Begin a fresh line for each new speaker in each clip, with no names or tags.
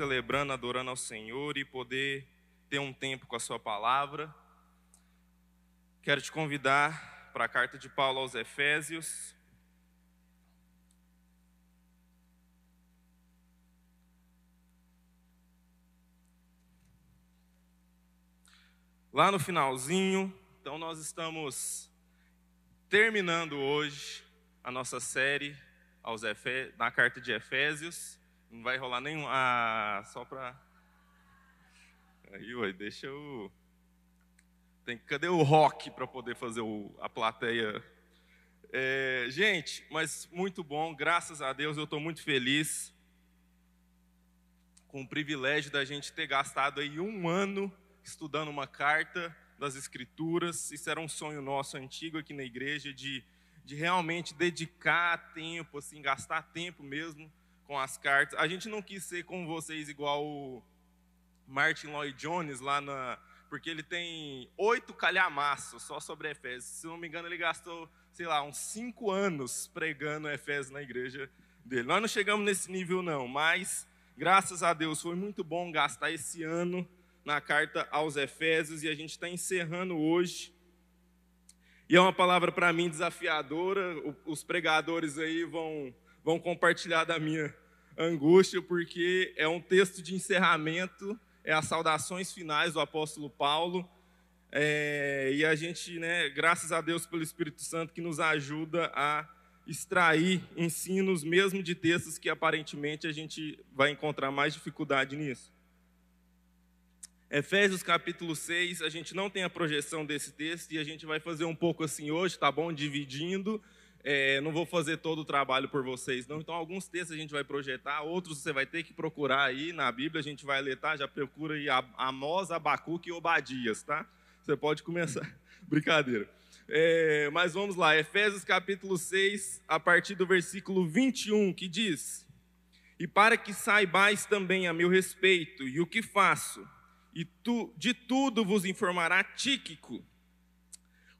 celebrando, adorando ao Senhor e poder ter um tempo com a Sua palavra. Quero te convidar para a carta de Paulo aos Efésios. Lá no finalzinho, então nós estamos terminando hoje a nossa série aos Efe... na carta de Efésios. Não vai rolar nenhum. Ah, só para. Aí, ué, deixa eu. Tem... Cadê o rock para poder fazer o... a plateia? É... Gente, mas muito bom, graças a Deus eu estou muito feliz com o privilégio da gente ter gastado aí um ano estudando uma carta das Escrituras. Isso era um sonho nosso antigo aqui na igreja de de realmente dedicar tempo, assim, gastar tempo mesmo com as cartas. A gente não quis ser com vocês igual o Martin Lloyd Jones lá na. Porque ele tem oito calhamaços só sobre Efésios. Se não me engano, ele gastou, sei lá, uns cinco anos pregando Efésios na igreja dele. Nós não chegamos nesse nível, não, mas graças a Deus foi muito bom gastar esse ano na carta aos Efésios e a gente está encerrando hoje e é uma palavra para mim desafiadora. Os pregadores aí vão, vão compartilhar da minha angústia, porque é um texto de encerramento, é as saudações finais do apóstolo Paulo. É, e a gente, né, graças a Deus pelo Espírito Santo, que nos ajuda a extrair ensinos, mesmo de textos que aparentemente a gente vai encontrar mais dificuldade nisso. Efésios capítulo 6, a gente não tem a projeção desse texto e a gente vai fazer um pouco assim hoje, tá bom? Dividindo. É, não vou fazer todo o trabalho por vocês, não. Então, alguns textos a gente vai projetar, outros você vai ter que procurar aí na Bíblia, a gente vai ler, tá? Já procura aí Amós, Abacuque e Obadias, tá? Você pode começar. Brincadeira. É, mas vamos lá, Efésios capítulo 6, a partir do versículo 21, que diz: E para que saibais também a meu respeito e o que faço, e tu, de tudo vos informará Tíquico,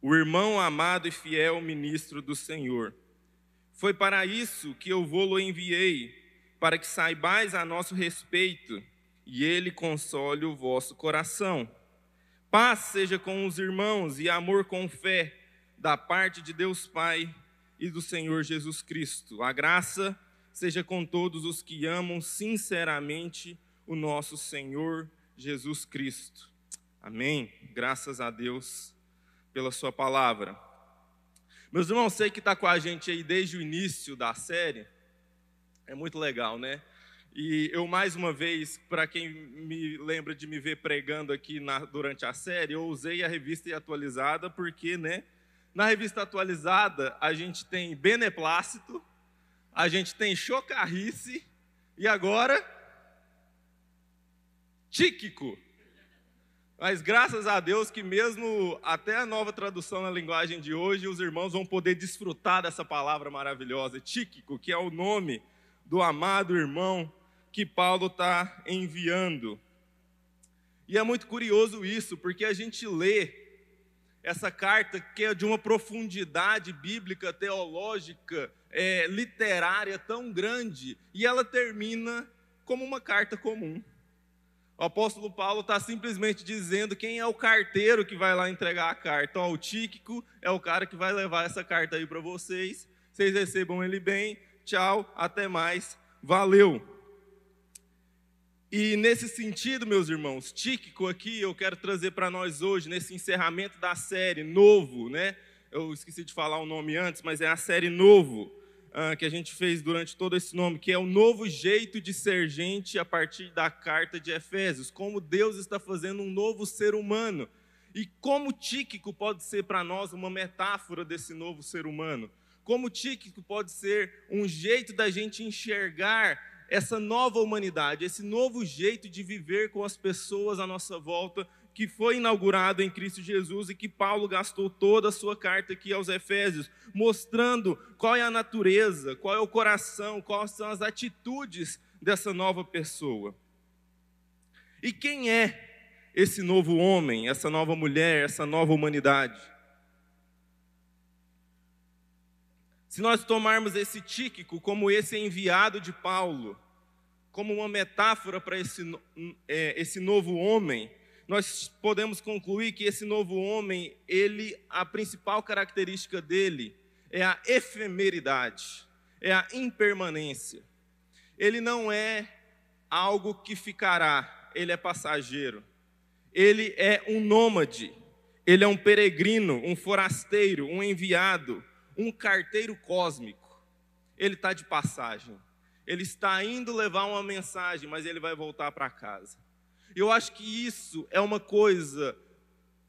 o irmão amado e fiel ministro do Senhor. Foi para isso que eu vou-lo enviei, para que saibais a nosso respeito, e ele console o vosso coração. Paz seja com os irmãos e amor com fé, da parte de Deus Pai e do Senhor Jesus Cristo. A graça seja com todos os que amam sinceramente o nosso Senhor Jesus Cristo. Amém? Graças a Deus pela Sua palavra. Meus irmãos, sei que está com a gente aí desde o início da série. É muito legal, né? E eu, mais uma vez, para quem me lembra de me ver pregando aqui na, durante a série, eu usei a revista atualizada, porque, né? Na revista atualizada, a gente tem beneplácito, a gente tem chocarrice, e agora Tíquico. Mas graças a Deus que mesmo até a nova tradução na linguagem de hoje, os irmãos vão poder desfrutar dessa palavra maravilhosa, Tíquico, que é o nome do amado irmão que Paulo está enviando. E é muito curioso isso, porque a gente lê essa carta que é de uma profundidade bíblica, teológica, é, literária tão grande, e ela termina como uma carta comum. O apóstolo Paulo está simplesmente dizendo quem é o carteiro que vai lá entregar a carta. Então, o Tíquico é o cara que vai levar essa carta aí para vocês. Vocês recebam ele bem. Tchau, até mais. Valeu. E nesse sentido, meus irmãos, Tíquico aqui eu quero trazer para nós hoje, nesse encerramento da série novo, né? Eu esqueci de falar o nome antes, mas é a série novo uh, que a gente fez durante todo esse nome, que é o novo jeito de ser gente a partir da carta de Efésios, como Deus está fazendo um novo ser humano. E como Tíquico pode ser para nós uma metáfora desse novo ser humano? Como Tíquico pode ser um jeito da gente enxergar essa nova humanidade, esse novo jeito de viver com as pessoas à nossa volta que foi inaugurado em Cristo Jesus e que Paulo gastou toda a sua carta aqui aos Efésios, mostrando qual é a natureza, qual é o coração, quais são as atitudes dessa nova pessoa. E quem é esse novo homem, essa nova mulher, essa nova humanidade? Se nós tomarmos esse Tíquico como esse enviado de Paulo, como uma metáfora para esse, é, esse novo homem, nós podemos concluir que esse novo homem, ele, a principal característica dele é a efemeridade, é a impermanência. Ele não é algo que ficará, ele é passageiro. Ele é um nômade, ele é um peregrino, um forasteiro, um enviado, um carteiro cósmico. Ele está de passagem. Ele está indo levar uma mensagem, mas ele vai voltar para casa. Eu acho que isso é uma coisa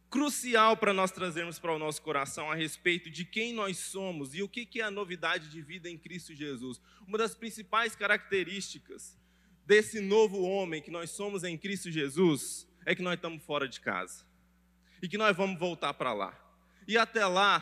crucial para nós trazermos para o nosso coração a respeito de quem nós somos e o que é a novidade de vida em Cristo Jesus. Uma das principais características desse novo homem que nós somos em Cristo Jesus é que nós estamos fora de casa e que nós vamos voltar para lá. E até lá,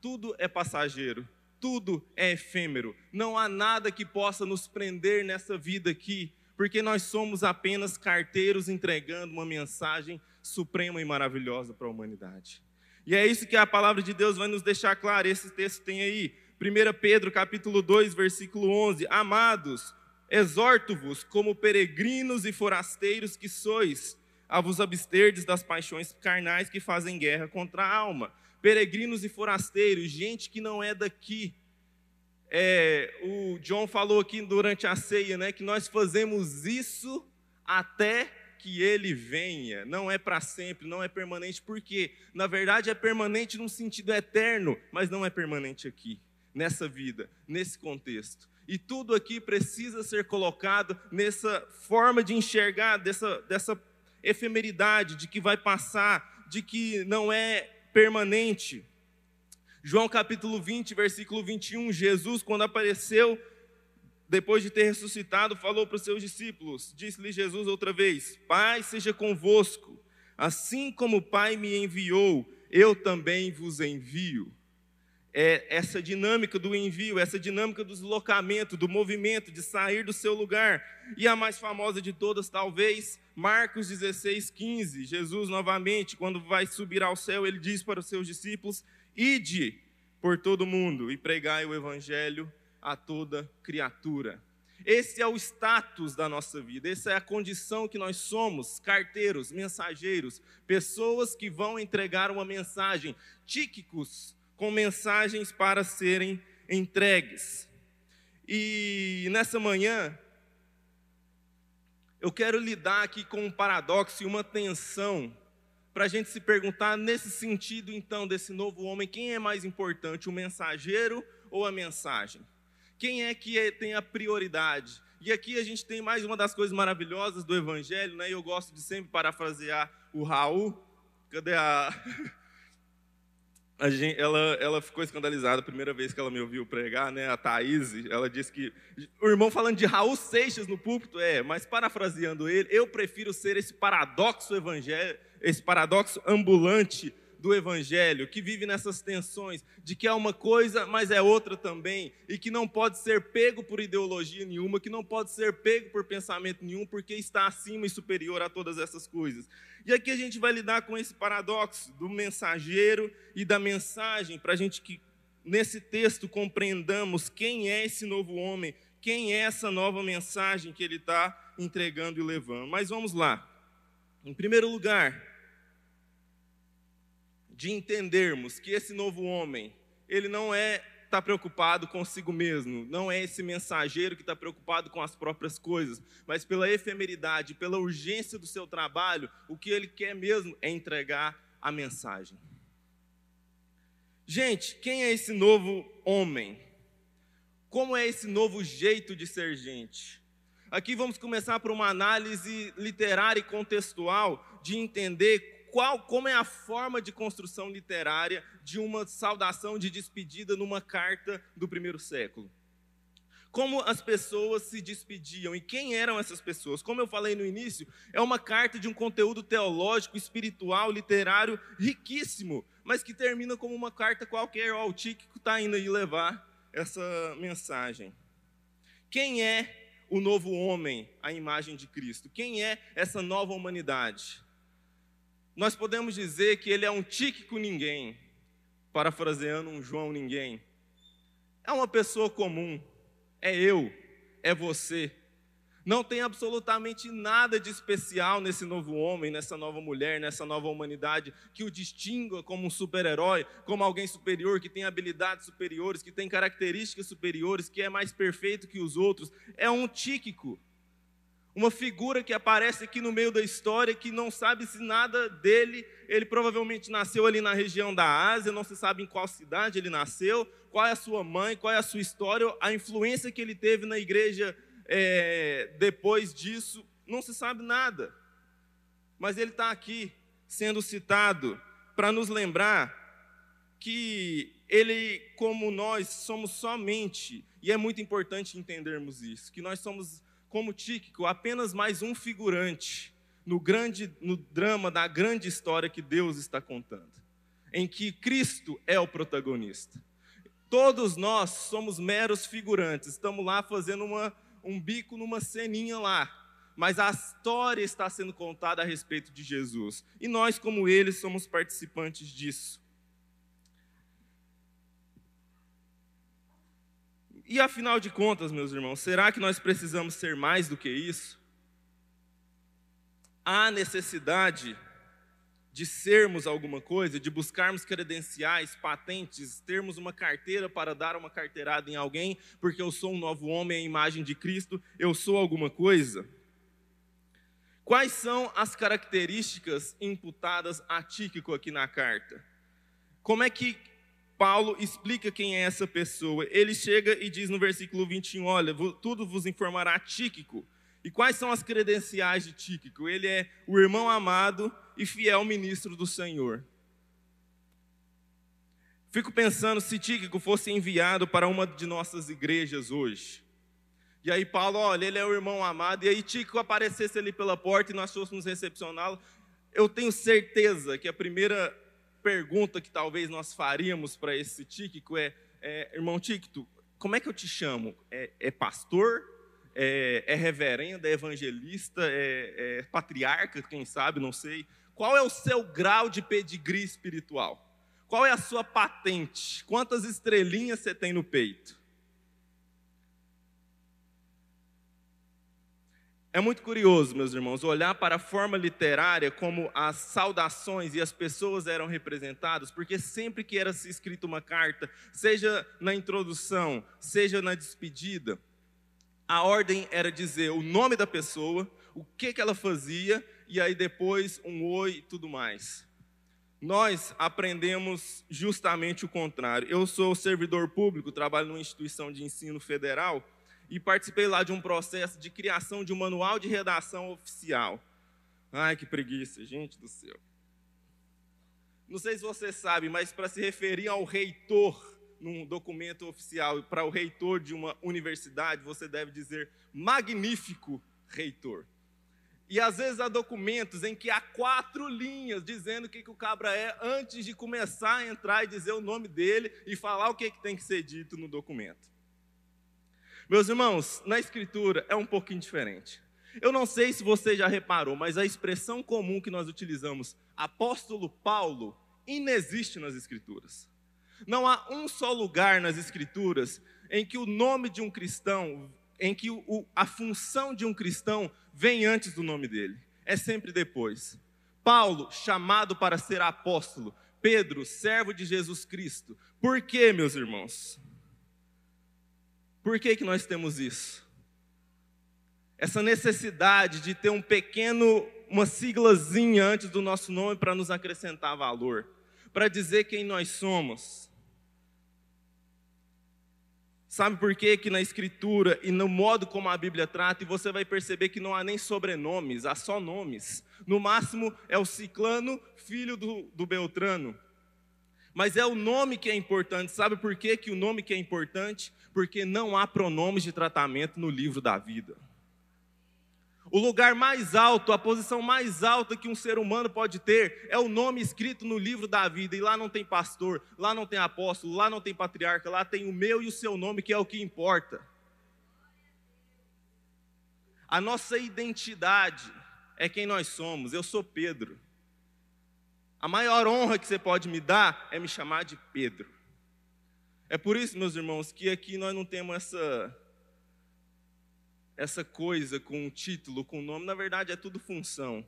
tudo é passageiro, tudo é efêmero, não há nada que possa nos prender nessa vida aqui, porque nós somos apenas carteiros entregando uma mensagem suprema e maravilhosa para a humanidade. E é isso que a palavra de Deus vai nos deixar claro. Esse texto tem aí, 1 Pedro capítulo 2, versículo 11: Amados, exorto-vos como peregrinos e forasteiros que sois, a vos absterdes das paixões carnais que fazem guerra contra a alma. Peregrinos e forasteiros, gente que não é daqui. É, o John falou aqui durante a ceia, né, que nós fazemos isso até que ele venha, não é para sempre, não é permanente, porque na verdade é permanente num sentido eterno, mas não é permanente aqui, nessa vida, nesse contexto. E tudo aqui precisa ser colocado nessa forma de enxergar, dessa, dessa efemeridade, de que vai passar, de que não é permanente. João capítulo 20, versículo 21, Jesus, quando apareceu depois de ter ressuscitado, falou para os seus discípulos: Disse-lhe Jesus outra vez: Pai, seja convosco, assim como o Pai me enviou, eu também vos envio. É essa dinâmica do envio, essa dinâmica do deslocamento, do movimento, de sair do seu lugar. E a mais famosa de todas, talvez, Marcos 16, 15. Jesus, novamente, quando vai subir ao céu, ele diz para os seus discípulos: Ide por todo mundo e pregai o evangelho a toda criatura. Esse é o status da nossa vida, essa é a condição que nós somos, carteiros, mensageiros, pessoas que vão entregar uma mensagem, tíquicos, com mensagens para serem entregues. E nessa manhã, eu quero lidar aqui com um paradoxo e uma tensão, para a gente se perguntar nesse sentido, então, desse novo homem, quem é mais importante, o mensageiro ou a mensagem? Quem é que é, tem a prioridade? E aqui a gente tem mais uma das coisas maravilhosas do Evangelho, né? E eu gosto de sempre parafrasear o Raul. Cadê a. gente, ela, ela ficou escandalizada a primeira vez que ela me ouviu pregar, né? A Thaís, ela disse que. O irmão falando de Raul Seixas no púlpito, é, mas parafraseando ele, eu prefiro ser esse paradoxo evangélico, esse paradoxo ambulante do Evangelho, que vive nessas tensões de que é uma coisa, mas é outra também, e que não pode ser pego por ideologia nenhuma, que não pode ser pego por pensamento nenhum, porque está acima e superior a todas essas coisas. E aqui a gente vai lidar com esse paradoxo do mensageiro e da mensagem, para a gente que nesse texto compreendamos quem é esse novo homem, quem é essa nova mensagem que ele está entregando e levando. Mas vamos lá. Em primeiro lugar, de entendermos que esse novo homem, ele não é está preocupado consigo mesmo, não é esse mensageiro que está preocupado com as próprias coisas, mas pela efemeridade, pela urgência do seu trabalho, o que ele quer mesmo é entregar a mensagem. Gente, quem é esse novo homem? Como é esse novo jeito de ser gente? Aqui vamos começar por uma análise literária e contextual de entender qual, como é a forma de construção literária de uma saudação de despedida numa carta do primeiro século. Como as pessoas se despediam e quem eram essas pessoas? Como eu falei no início, é uma carta de um conteúdo teológico, espiritual, literário riquíssimo, mas que termina como uma carta qualquer. Ó, o Tíquico está indo aí levar essa mensagem. Quem é o novo homem, a imagem de Cristo? Quem é essa nova humanidade? Nós podemos dizer que ele é um tíquico ninguém, parafraseando um João ninguém. É uma pessoa comum, é eu, é você. Não tem absolutamente nada de especial nesse novo homem, nessa nova mulher, nessa nova humanidade que o distinga como um super-herói, como alguém superior, que tem habilidades superiores, que tem características superiores, que é mais perfeito que os outros. É um tíquico. Uma figura que aparece aqui no meio da história, que não sabe se nada dele. Ele provavelmente nasceu ali na região da Ásia, não se sabe em qual cidade ele nasceu, qual é a sua mãe, qual é a sua história, a influência que ele teve na igreja é, depois disso, não se sabe nada. Mas ele está aqui sendo citado para nos lembrar que ele, como nós, somos somente, e é muito importante entendermos isso, que nós somos, como Tíquico, apenas mais um figurante no grande, no drama da grande história que Deus está contando, em que Cristo é o protagonista. Todos nós somos meros figurantes, estamos lá fazendo uma um bico numa ceninha lá, mas a história está sendo contada a respeito de Jesus. E nós, como eles, somos participantes disso. E afinal de contas, meus irmãos, será que nós precisamos ser mais do que isso? Há necessidade de sermos alguma coisa, de buscarmos credenciais, patentes, termos uma carteira para dar uma carteirada em alguém, porque eu sou um novo homem à imagem de Cristo, eu sou alguma coisa? Quais são as características imputadas a Tíquico aqui na carta? Como é que Paulo explica quem é essa pessoa? Ele chega e diz no versículo 21, olha, tudo vos informará Tíquico, e quais são as credenciais de Tíquico? Ele é o irmão amado e fiel ministro do Senhor. Fico pensando se Tíquico fosse enviado para uma de nossas igrejas hoje. E aí Paulo, olha, ele é o irmão amado, e aí Tíquico aparecesse ali pela porta e nós fôssemos recepcioná-lo. Eu tenho certeza que a primeira pergunta que talvez nós faríamos para esse Tíquico é, é irmão Tíquico, como é que eu te chamo? É, é pastor? é, é reverenda, é evangelista, é, é patriarca, quem sabe, não sei. Qual é o seu grau de pedigree espiritual? Qual é a sua patente? Quantas estrelinhas você tem no peito? É muito curioso, meus irmãos, olhar para a forma literária como as saudações e as pessoas eram representadas, porque sempre que era escrita uma carta, seja na introdução, seja na despedida, a ordem era dizer o nome da pessoa, o que, que ela fazia, e aí depois um oi e tudo mais. Nós aprendemos justamente o contrário. Eu sou servidor público, trabalho numa instituição de ensino federal e participei lá de um processo de criação de um manual de redação oficial. Ai, que preguiça, gente do céu. Não sei se você sabe, mas para se referir ao reitor num documento oficial para o reitor de uma universidade, você deve dizer magnífico reitor. E às vezes há documentos em que há quatro linhas dizendo o que, que o cabra é antes de começar a entrar e dizer o nome dele e falar o que, que tem que ser dito no documento. Meus irmãos, na escritura é um pouquinho diferente. Eu não sei se você já reparou, mas a expressão comum que nós utilizamos, apóstolo Paulo, inexiste nas escrituras. Não há um só lugar nas Escrituras em que o nome de um cristão, em que o, a função de um cristão vem antes do nome dele. É sempre depois. Paulo, chamado para ser apóstolo. Pedro, servo de Jesus Cristo. Por que, meus irmãos? Por que, que nós temos isso? Essa necessidade de ter um pequeno, uma siglazinha antes do nosso nome para nos acrescentar valor, para dizer quem nós somos. Sabe por quê? Que na escritura e no modo como a Bíblia trata, e você vai perceber que não há nem sobrenomes, há só nomes. No máximo é o ciclano, filho do, do Beltrano. Mas é o nome que é importante. Sabe por quê que o nome que é importante? Porque não há pronomes de tratamento no livro da vida. O lugar mais alto, a posição mais alta que um ser humano pode ter é o nome escrito no livro da vida. E lá não tem pastor, lá não tem apóstolo, lá não tem patriarca, lá tem o meu e o seu nome, que é o que importa. A nossa identidade é quem nós somos. Eu sou Pedro. A maior honra que você pode me dar é me chamar de Pedro. É por isso, meus irmãos, que aqui nós não temos essa essa coisa com um título, com um nome, na verdade é tudo função.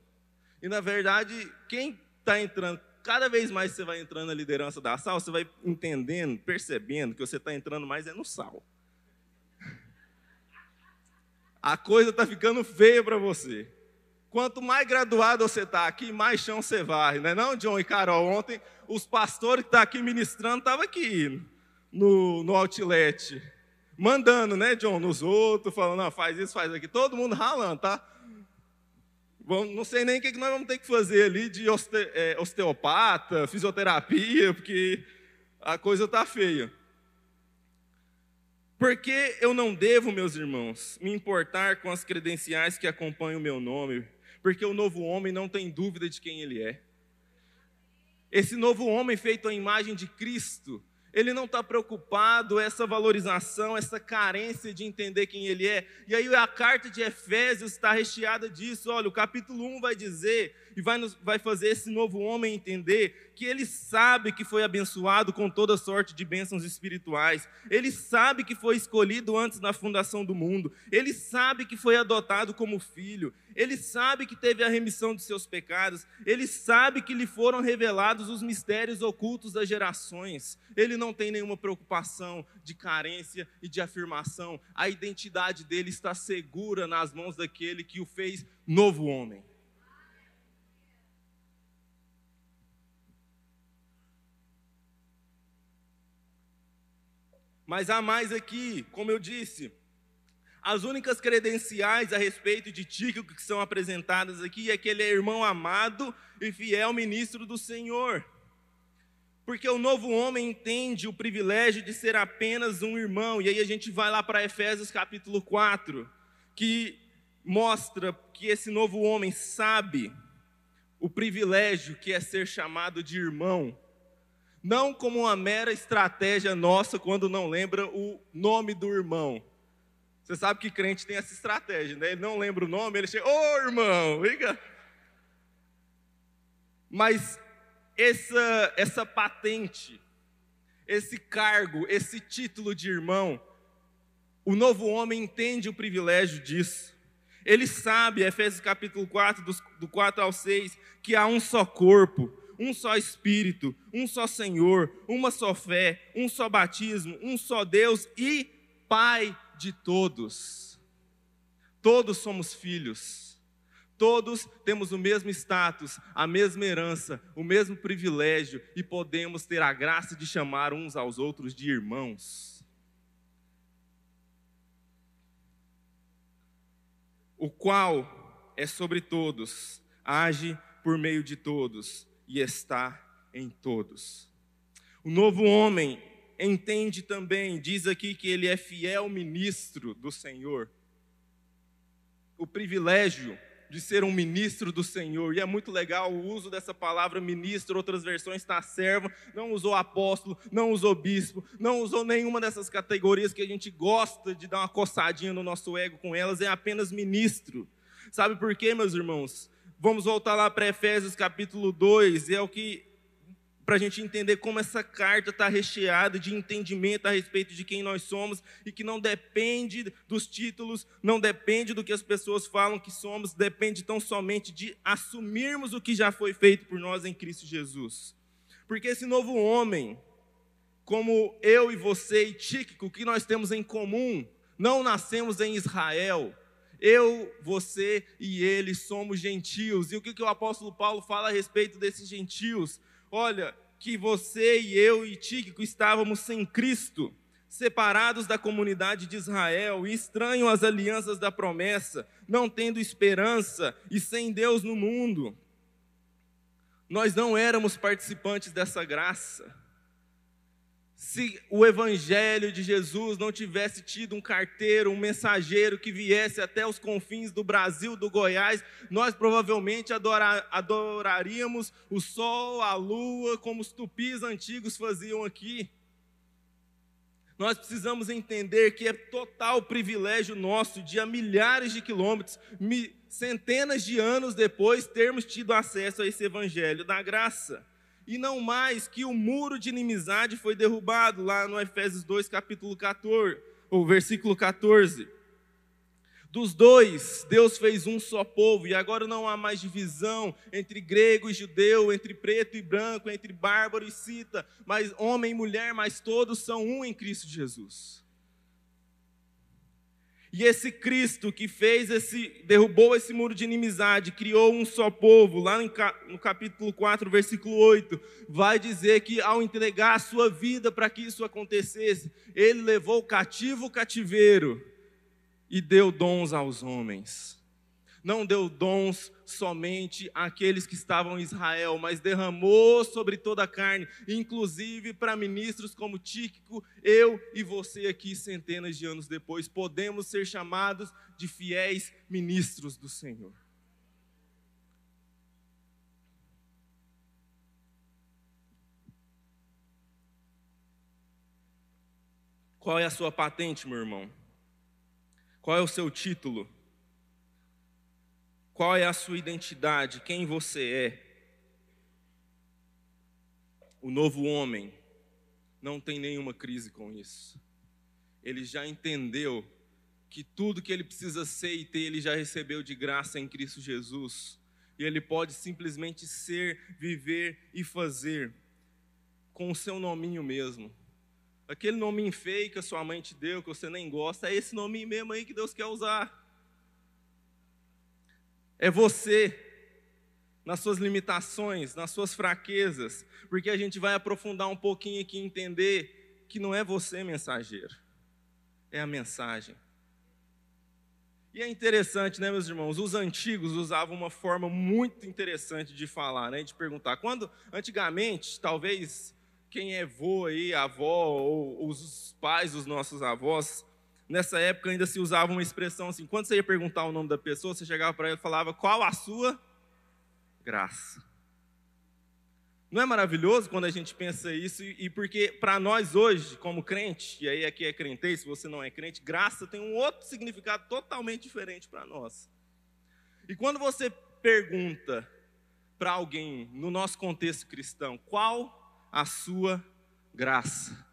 E na verdade, quem está entrando, cada vez mais você vai entrando na liderança da sal, você vai entendendo, percebendo que você está entrando mais é no sal. A coisa está ficando feia para você. Quanto mais graduado você está aqui, mais chão você vai, não é não, John e Carol? Ontem, os pastores que estão tá aqui ministrando estavam aqui no, no outlet, mandando, né, John, nos outros, falando, não, faz isso, faz aquilo, todo mundo ralando, tá? não sei nem o que nós vamos ter que fazer ali de é, osteopata, fisioterapia, porque a coisa está feia. Porque eu não devo, meus irmãos, me importar com as credenciais que acompanham o meu nome, porque o novo homem não tem dúvida de quem ele é. Esse novo homem feito à imagem de Cristo, ele não está preocupado essa valorização, essa carência de entender quem ele é. E aí a carta de Efésios está recheada disso. Olha, o capítulo 1 vai dizer e vai, nos, vai fazer esse novo homem entender que ele sabe que foi abençoado com toda sorte de bênçãos espirituais, ele sabe que foi escolhido antes da fundação do mundo, ele sabe que foi adotado como filho, ele sabe que teve a remissão de seus pecados, ele sabe que lhe foram revelados os mistérios ocultos das gerações, ele não tem nenhuma preocupação de carência e de afirmação, a identidade dele está segura nas mãos daquele que o fez novo homem. Mas há mais aqui, como eu disse, as únicas credenciais a respeito de Tíquico que são apresentadas aqui é que ele é irmão amado e fiel ministro do Senhor. Porque o novo homem entende o privilégio de ser apenas um irmão. E aí a gente vai lá para Efésios capítulo 4, que mostra que esse novo homem sabe o privilégio que é ser chamado de irmão não como uma mera estratégia nossa quando não lembra o nome do irmão. Você sabe que crente tem essa estratégia, né? Ele não lembra o nome, ele chega, ô oh, irmão, liga. Mas essa, essa patente, esse cargo, esse título de irmão, o novo homem entende o privilégio disso. Ele sabe, Efésios capítulo 4, do 4 ao 6, que há um só corpo, um só Espírito, um só Senhor, uma só fé, um só batismo, um só Deus e Pai de todos. Todos somos filhos. Todos temos o mesmo status, a mesma herança, o mesmo privilégio e podemos ter a graça de chamar uns aos outros de irmãos. O qual é sobre todos, age por meio de todos e está em todos. O novo homem entende também, diz aqui que ele é fiel ministro do Senhor. O privilégio de ser um ministro do Senhor. E é muito legal o uso dessa palavra ministro, outras versões está servo, não usou apóstolo, não usou bispo, não usou nenhuma dessas categorias que a gente gosta de dar uma coçadinha no nosso ego com elas, é apenas ministro. Sabe por quê, meus irmãos? Vamos voltar lá para Efésios capítulo 2, e é o que para a gente entender como essa carta está recheada de entendimento a respeito de quem nós somos e que não depende dos títulos, não depende do que as pessoas falam que somos, depende tão somente de assumirmos o que já foi feito por nós em Cristo Jesus. Porque esse novo homem, como eu e você e Tíquico, o que nós temos em comum, não nascemos em Israel, eu, você e ele somos gentios. E o que, que o apóstolo Paulo fala a respeito desses gentios? Olha, que você e eu e Tíquico estávamos sem Cristo, separados da comunidade de Israel, e estranhos às alianças da promessa, não tendo esperança e sem Deus no mundo. Nós não éramos participantes dessa graça se o evangelho de Jesus não tivesse tido um carteiro, um mensageiro que viesse até os confins do Brasil, do Goiás, nós provavelmente adorar, adoraríamos o sol, a lua, como os tupis antigos faziam aqui. Nós precisamos entender que é total privilégio nosso, de milhares de quilômetros, centenas de anos depois, termos tido acesso a esse evangelho da graça e não mais que o muro de inimizade foi derrubado lá no Efésios 2, capítulo 14, ou versículo 14. Dos dois, Deus fez um só povo, e agora não há mais divisão entre grego e judeu, entre preto e branco, entre bárbaro e cita, mas homem e mulher, mas todos são um em Cristo Jesus. E esse Cristo que fez esse, derrubou esse muro de inimizade, criou um só povo, lá no capítulo 4, versículo 8, vai dizer que ao entregar a sua vida para que isso acontecesse, ele levou cativo o cativeiro e deu dons aos homens. Não deu dons somente àqueles que estavam em Israel, mas derramou sobre toda a carne, inclusive para ministros como Tíquico, eu e você aqui, centenas de anos depois, podemos ser chamados de fiéis ministros do Senhor. Qual é a sua patente, meu irmão? Qual é o seu título? Qual é a sua identidade? Quem você é? O novo homem não tem nenhuma crise com isso. Ele já entendeu que tudo que ele precisa ser e ter, ele já recebeu de graça em Cristo Jesus. E ele pode simplesmente ser, viver e fazer com o seu nominho mesmo. Aquele nominho feio que a sua mãe te deu, que você nem gosta, é esse nominho mesmo aí que Deus quer usar. É você, nas suas limitações, nas suas fraquezas, porque a gente vai aprofundar um pouquinho aqui e entender que não é você mensageiro, é a mensagem. E é interessante, né, meus irmãos? Os antigos usavam uma forma muito interessante de falar, né, de perguntar. Quando, antigamente, talvez quem é vô aí, avó, ou os pais dos nossos avós, nessa época ainda se usava uma expressão assim, quando você ia perguntar o nome da pessoa, você chegava para ela e falava, qual a sua graça? Não é maravilhoso quando a gente pensa isso? E porque para nós hoje, como crente, e aí aqui é crente, se você não é crente, graça tem um outro significado totalmente diferente para nós. E quando você pergunta para alguém, no nosso contexto cristão, qual a sua graça,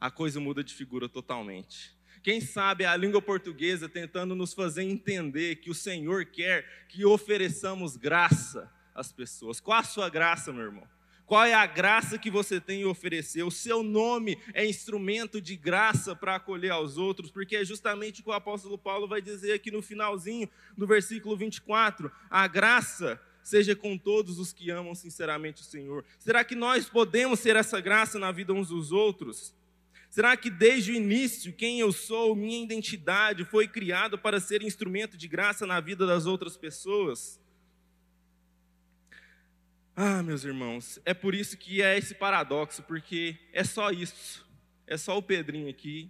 a coisa muda de figura totalmente. Quem sabe a língua portuguesa tentando nos fazer entender que o Senhor quer que ofereçamos graça às pessoas. Qual a sua graça, meu irmão? Qual é a graça que você tem em oferecer? O seu nome é instrumento de graça para acolher aos outros, porque é justamente o que o apóstolo Paulo vai dizer aqui no finalzinho do versículo 24: a graça seja com todos os que amam sinceramente o Senhor. Será que nós podemos ser essa graça na vida uns dos outros? Será que desde o início, quem eu sou, minha identidade, foi criado para ser instrumento de graça na vida das outras pessoas? Ah, meus irmãos, é por isso que é esse paradoxo, porque é só isso. É só o Pedrinho aqui,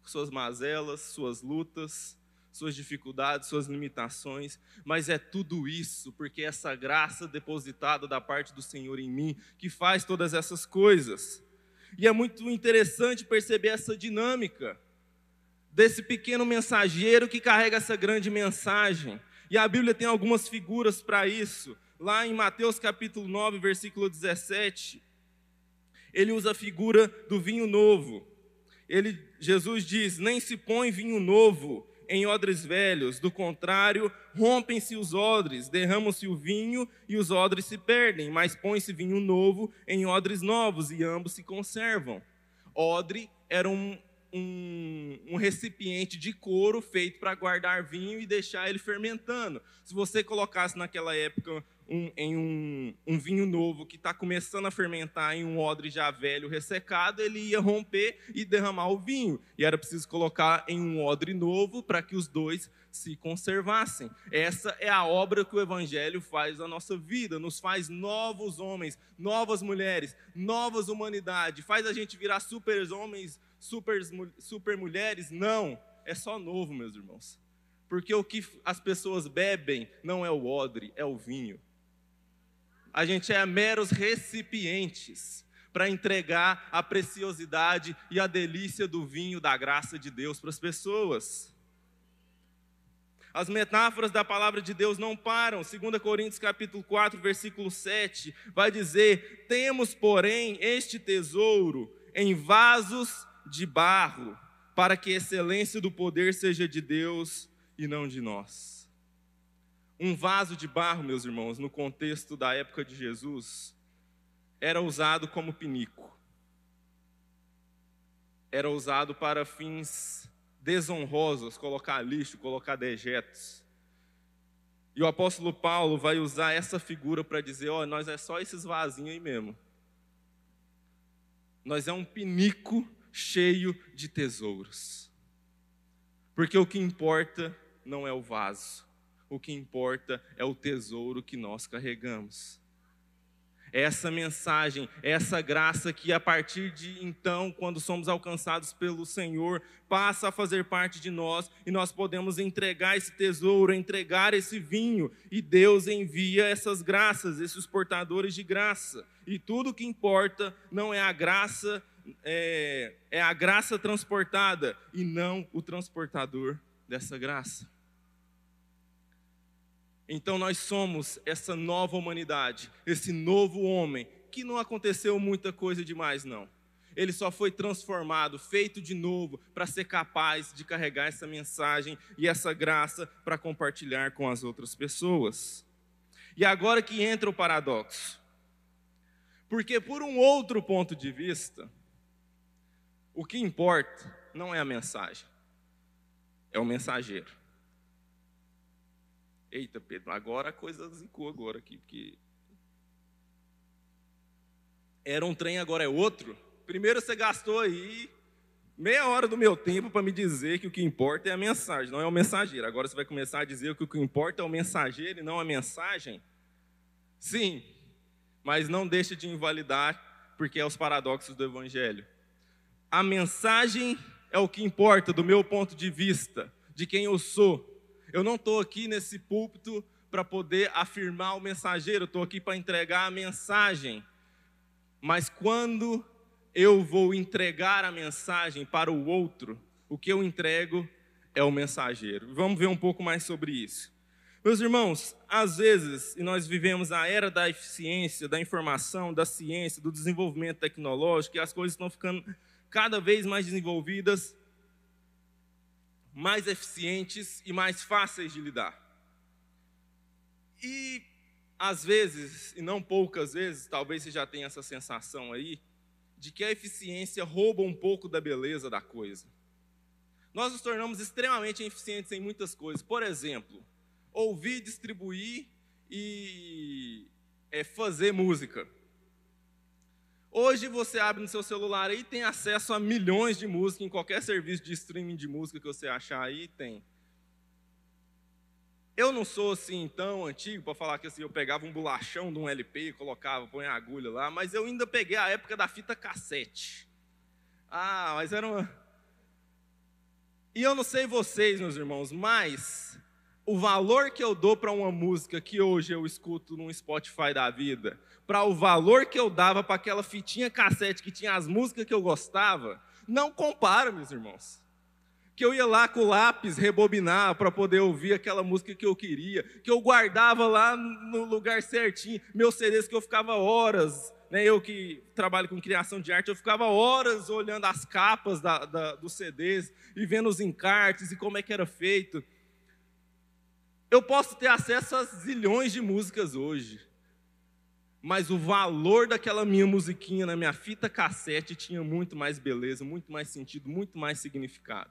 com suas mazelas, suas lutas, suas dificuldades, suas limitações, mas é tudo isso, porque é essa graça depositada da parte do Senhor em mim que faz todas essas coisas. E é muito interessante perceber essa dinâmica desse pequeno mensageiro que carrega essa grande mensagem. E a Bíblia tem algumas figuras para isso. Lá em Mateus capítulo 9, versículo 17, ele usa a figura do vinho novo. Ele, Jesus diz: Nem se põe vinho novo em odres velhos, do contrário, rompem-se os odres, derramam-se o vinho e os odres se perdem, mas põe-se vinho novo em odres novos e ambos se conservam. Odre era um, um, um recipiente de couro feito para guardar vinho e deixar ele fermentando. Se você colocasse naquela época um, em um, um, vinho novo que está começando a fermentar em um odre já velho, ressecado, ele ia romper e derramar o vinho. E era preciso colocar em um odre novo para que os dois se conservassem. Essa é a obra que o Evangelho faz na nossa vida, nos faz novos homens, novas mulheres, novas humanidade, faz a gente virar super homens, super, super mulheres. Não, é só novo, meus irmãos. Porque o que as pessoas bebem não é o odre, é o vinho. A gente é meros recipientes para entregar a preciosidade e a delícia do vinho da graça de Deus para as pessoas. As metáforas da palavra de Deus não param. 2 Coríntios capítulo 4, versículo 7, vai dizer: "Temos, porém, este tesouro em vasos de barro, para que a excelência do poder seja de Deus e não de nós. Um vaso de barro, meus irmãos, no contexto da época de Jesus, era usado como pinico. Era usado para fins desonrosos, colocar lixo, colocar dejetos. E o apóstolo Paulo vai usar essa figura para dizer: ó, oh, nós é só esses vasinhos aí mesmo. Nós é um pinico cheio de tesouros. Porque o que importa não é o vaso, o que importa é o tesouro que nós carregamos essa mensagem, essa graça que a partir de então, quando somos alcançados pelo Senhor, passa a fazer parte de nós e nós podemos entregar esse tesouro, entregar esse vinho, e Deus envia essas graças, esses portadores de graça. E tudo que importa não é a graça, é, é a graça transportada e não o transportador dessa graça. Então nós somos essa nova humanidade, esse novo homem, que não aconteceu muita coisa demais, não. Ele só foi transformado, feito de novo, para ser capaz de carregar essa mensagem e essa graça para compartilhar com as outras pessoas. E agora que entra o paradoxo. Porque, por um outro ponto de vista, o que importa não é a mensagem, é o mensageiro. Eita, Pedro, agora a coisa zicou agora aqui, porque era um trem, agora é outro. Primeiro você gastou aí meia hora do meu tempo para me dizer que o que importa é a mensagem, não é o mensageiro. Agora você vai começar a dizer que o que importa é o mensageiro e não a mensagem? Sim, mas não deixe de invalidar, porque é os paradoxos do Evangelho. A mensagem é o que importa do meu ponto de vista, de quem eu sou. Eu não estou aqui nesse púlpito para poder afirmar o mensageiro, estou aqui para entregar a mensagem. Mas quando eu vou entregar a mensagem para o outro, o que eu entrego é o mensageiro. Vamos ver um pouco mais sobre isso. Meus irmãos, às vezes, e nós vivemos a era da eficiência, da informação, da ciência, do desenvolvimento tecnológico, e as coisas estão ficando cada vez mais desenvolvidas, mais eficientes e mais fáceis de lidar. E às vezes, e não poucas vezes, talvez você já tenha essa sensação aí, de que a eficiência rouba um pouco da beleza da coisa. Nós nos tornamos extremamente eficientes em muitas coisas. Por exemplo, ouvir, distribuir e é, fazer música. Hoje você abre no seu celular e tem acesso a milhões de músicas em qualquer serviço de streaming de música que você achar aí, tem. Eu não sou assim tão antigo para falar que assim, eu pegava um bolachão de um LP e colocava, põe a agulha lá, mas eu ainda peguei a época da fita cassete. Ah, mas era uma. E eu não sei vocês, meus irmãos, mas o valor que eu dou para uma música que hoje eu escuto num Spotify da vida, para o valor que eu dava para aquela fitinha cassete que tinha as músicas que eu gostava, não compara, meus irmãos. Que eu ia lá com o lápis rebobinar para poder ouvir aquela música que eu queria, que eu guardava lá no lugar certinho, meus CDs que eu ficava horas, né, eu que trabalho com criação de arte, eu ficava horas olhando as capas da, da, dos CDs e vendo os encartes e como é que era feito. Eu posso ter acesso a zilhões de músicas hoje mas o valor daquela minha musiquinha na minha fita cassete tinha muito mais beleza, muito mais sentido, muito mais significado.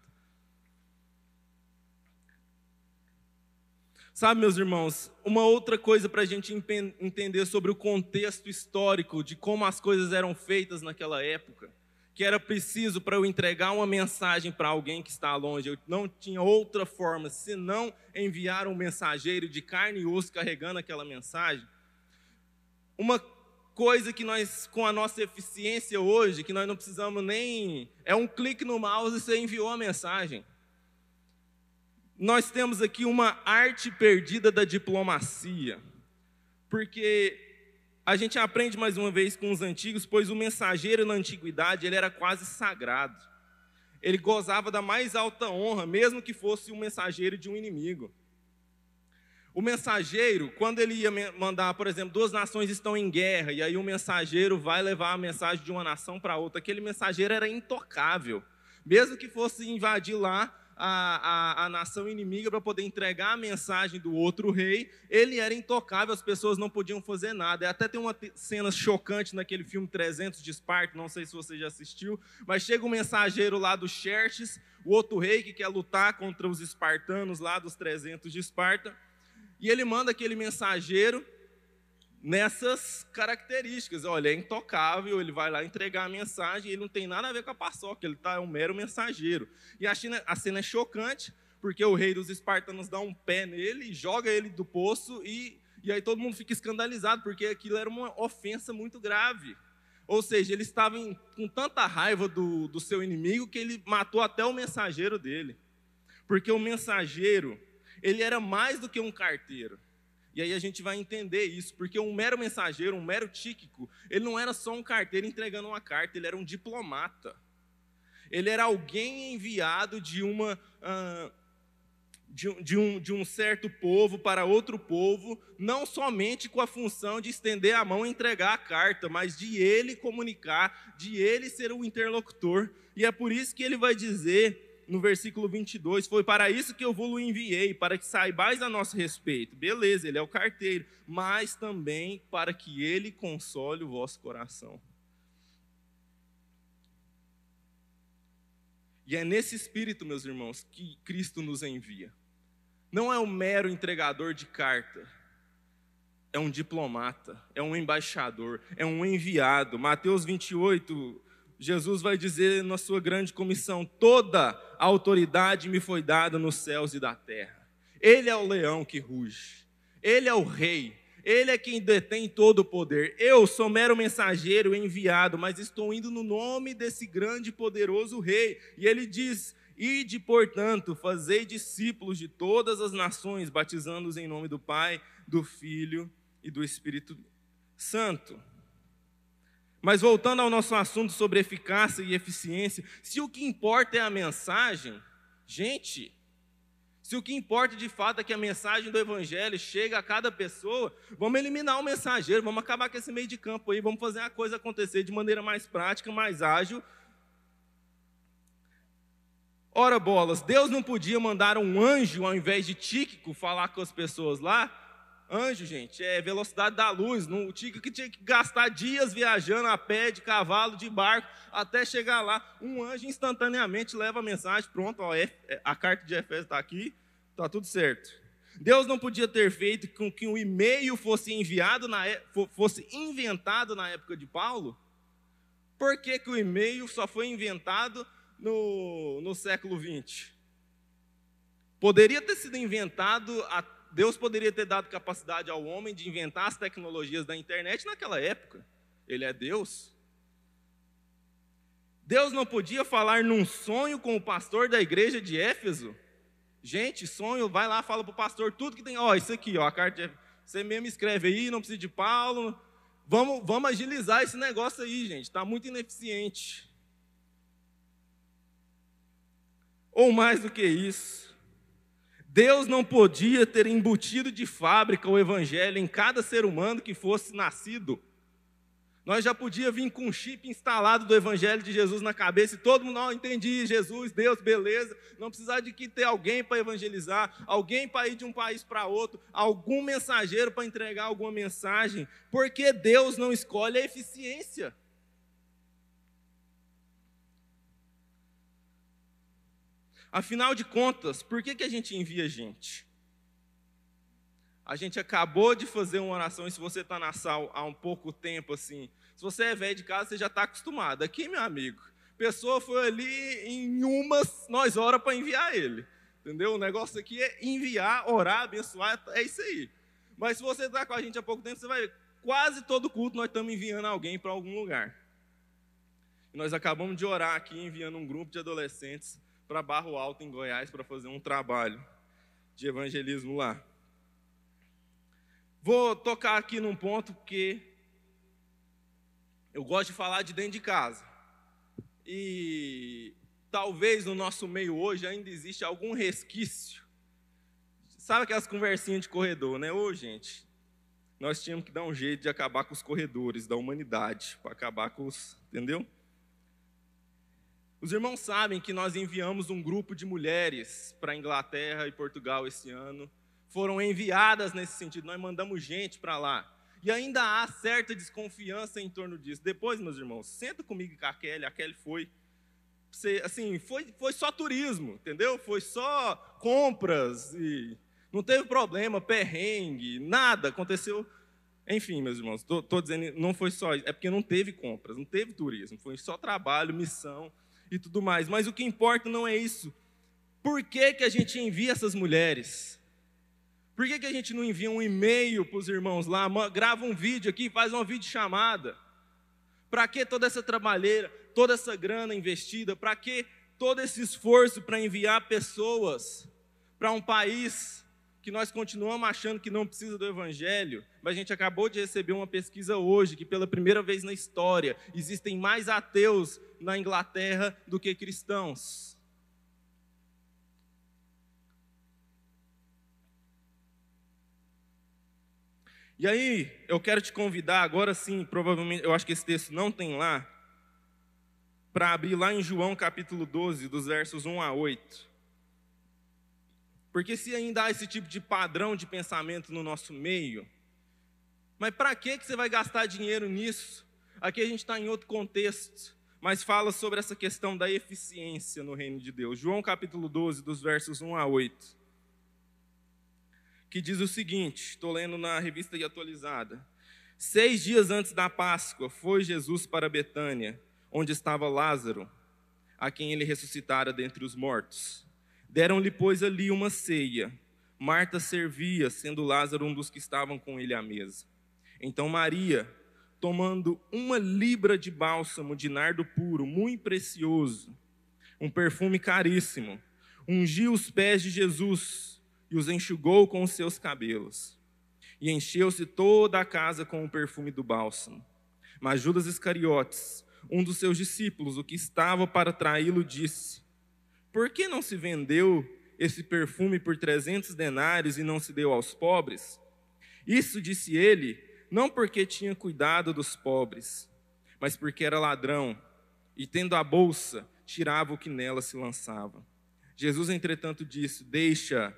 Sabe, meus irmãos, uma outra coisa para a gente entender sobre o contexto histórico de como as coisas eram feitas naquela época, que era preciso para eu entregar uma mensagem para alguém que está longe, eu não tinha outra forma senão enviar um mensageiro de carne e osso carregando aquela mensagem uma coisa que nós, com a nossa eficiência hoje, que nós não precisamos nem. É um clique no mouse e você enviou a mensagem. Nós temos aqui uma arte perdida da diplomacia, porque a gente aprende mais uma vez com os antigos, pois o mensageiro na antiguidade ele era quase sagrado. Ele gozava da mais alta honra, mesmo que fosse um mensageiro de um inimigo. O mensageiro, quando ele ia mandar, por exemplo, duas nações estão em guerra, e aí o mensageiro vai levar a mensagem de uma nação para outra, aquele mensageiro era intocável. Mesmo que fosse invadir lá a, a, a nação inimiga para poder entregar a mensagem do outro rei. Ele era intocável, as pessoas não podiam fazer nada. Até tem uma cena chocante naquele filme 300 de Esparta, não sei se você já assistiu, mas chega um mensageiro lá do Xerxes, o outro rei que quer lutar contra os espartanos lá dos 300 de Esparta, e ele manda aquele mensageiro nessas características. Olha, é intocável, ele vai lá entregar a mensagem, ele não tem nada a ver com a paçoca, ele tá, é um mero mensageiro. E a, China, a cena é chocante, porque o rei dos espartanos dá um pé nele, joga ele do poço, e, e aí todo mundo fica escandalizado, porque aquilo era uma ofensa muito grave. Ou seja, ele estava em, com tanta raiva do, do seu inimigo que ele matou até o mensageiro dele. Porque o mensageiro, ele era mais do que um carteiro. E aí a gente vai entender isso, porque um mero mensageiro, um mero tíquico, ele não era só um carteiro entregando uma carta, ele era um diplomata. Ele era alguém enviado de uma. Uh, de, de, um, de um certo povo para outro povo, não somente com a função de estender a mão e entregar a carta, mas de ele comunicar, de ele ser o interlocutor. E é por isso que ele vai dizer no versículo 22, foi para isso que eu vos enviei, para que saibais a nosso respeito. Beleza, ele é o carteiro, mas também para que ele console o vosso coração. E é nesse espírito, meus irmãos, que Cristo nos envia. Não é um mero entregador de carta, é um diplomata, é um embaixador, é um enviado. Mateus 28, Jesus vai dizer na sua grande comissão: toda a autoridade me foi dada nos céus e da terra. Ele é o leão que ruge, ele é o rei, ele é quem detém todo o poder. Eu sou mero mensageiro enviado, mas estou indo no nome desse grande e poderoso rei. E ele diz: Ide, portanto, fazei discípulos de todas as nações, batizando-os em nome do Pai, do Filho e do Espírito Santo. Mas voltando ao nosso assunto sobre eficácia e eficiência, se o que importa é a mensagem, gente, se o que importa de fato é que a mensagem do Evangelho chega a cada pessoa, vamos eliminar o mensageiro, vamos acabar com esse meio de campo aí, vamos fazer a coisa acontecer de maneira mais prática, mais ágil. Ora, bolas, Deus não podia mandar um anjo ao invés de Tíquico falar com as pessoas lá? Anjo, gente, é velocidade da luz. o Tico que tinha que gastar dias viajando a pé, de cavalo, de barco, até chegar lá. Um anjo instantaneamente leva a mensagem. Pronto, ó, é, a carta de Efésios está aqui, está tudo certo. Deus não podia ter feito com que um e-mail fosse enviado, na, fosse inventado na época de Paulo? Por que, que o e-mail só foi inventado no, no século XX? Poderia ter sido inventado a Deus poderia ter dado capacidade ao homem de inventar as tecnologias da internet naquela época. Ele é Deus. Deus não podia falar num sonho com o pastor da igreja de Éfeso? Gente, sonho, vai lá, fala para o pastor tudo que tem. Ó, isso aqui, ó, a carta de Você mesmo escreve aí, não precisa de Paulo. Vamos, vamos agilizar esse negócio aí, gente. Está muito ineficiente. Ou mais do que isso. Deus não podia ter embutido de fábrica o evangelho em cada ser humano que fosse nascido. Nós já podíamos vir com um chip instalado do evangelho de Jesus na cabeça e todo mundo, oh, entendi, Jesus, Deus, beleza. Não precisar de que ter alguém para evangelizar, alguém para ir de um país para outro, algum mensageiro para entregar alguma mensagem, porque Deus não escolhe a eficiência. Afinal de contas, por que, que a gente envia gente? A gente acabou de fazer uma oração, e se você está na sala há um pouco tempo, assim, se você é velho de casa, você já está acostumado. Aqui, meu amigo, pessoa foi ali em umas, nós ora para enviar ele. Entendeu? O negócio aqui é enviar, orar, abençoar, é isso aí. Mas se você está com a gente há pouco tempo, você vai ver, quase todo culto nós estamos enviando alguém para algum lugar. E nós acabamos de orar aqui, enviando um grupo de adolescentes para Barro Alto, em Goiás, para fazer um trabalho de evangelismo lá. Vou tocar aqui num ponto porque eu gosto de falar de dentro de casa. E talvez no nosso meio hoje ainda existe algum resquício. Sabe aquelas conversinhas de corredor, né? Ô, gente, nós tínhamos que dar um jeito de acabar com os corredores da humanidade, para acabar com os, entendeu? Os irmãos sabem que nós enviamos um grupo de mulheres para Inglaterra e Portugal esse ano. Foram enviadas nesse sentido, nós mandamos gente para lá. E ainda há certa desconfiança em torno disso. Depois, meus irmãos, senta comigo com a Kelly, a Kelly foi. Assim, foi, foi só turismo, entendeu? Foi só compras e não teve problema, perrengue, nada aconteceu. Enfim, meus irmãos, estou dizendo, não foi só isso, é porque não teve compras, não teve turismo, foi só trabalho, missão e tudo mais. Mas o que importa não é isso. Por que, que a gente envia essas mulheres? Por que, que a gente não envia um e-mail para os irmãos lá, grava um vídeo aqui, faz uma vídeo chamada? Para que toda essa trabalheira, toda essa grana investida? Para que todo esse esforço para enviar pessoas para um país que nós continuamos achando que não precisa do Evangelho, mas a gente acabou de receber uma pesquisa hoje que, pela primeira vez na história, existem mais ateus na Inglaterra do que cristãos. E aí, eu quero te convidar, agora sim, provavelmente, eu acho que esse texto não tem lá, para abrir lá em João capítulo 12, dos versos 1 a 8. Porque se ainda há esse tipo de padrão de pensamento no nosso meio, mas para que você vai gastar dinheiro nisso? Aqui a gente está em outro contexto, mas fala sobre essa questão da eficiência no reino de Deus. João capítulo 12, dos versos 1 a 8, que diz o seguinte: estou lendo na revista atualizada. Seis dias antes da Páscoa, foi Jesus para Betânia, onde estava Lázaro, a quem ele ressuscitara dentre os mortos. Deram-lhe, pois, ali uma ceia. Marta servia, sendo Lázaro um dos que estavam com ele à mesa. Então Maria, tomando uma libra de bálsamo de nardo puro, muito precioso, um perfume caríssimo, ungiu os pés de Jesus e os enxugou com os seus cabelos. E encheu-se toda a casa com o perfume do bálsamo. Mas Judas Iscariotes, um dos seus discípulos, o que estava para traí-lo, disse: por que não se vendeu esse perfume por trezentos denários e não se deu aos pobres? Isso disse ele, não porque tinha cuidado dos pobres, mas porque era ladrão e, tendo a bolsa, tirava o que nela se lançava. Jesus, entretanto, disse: Deixa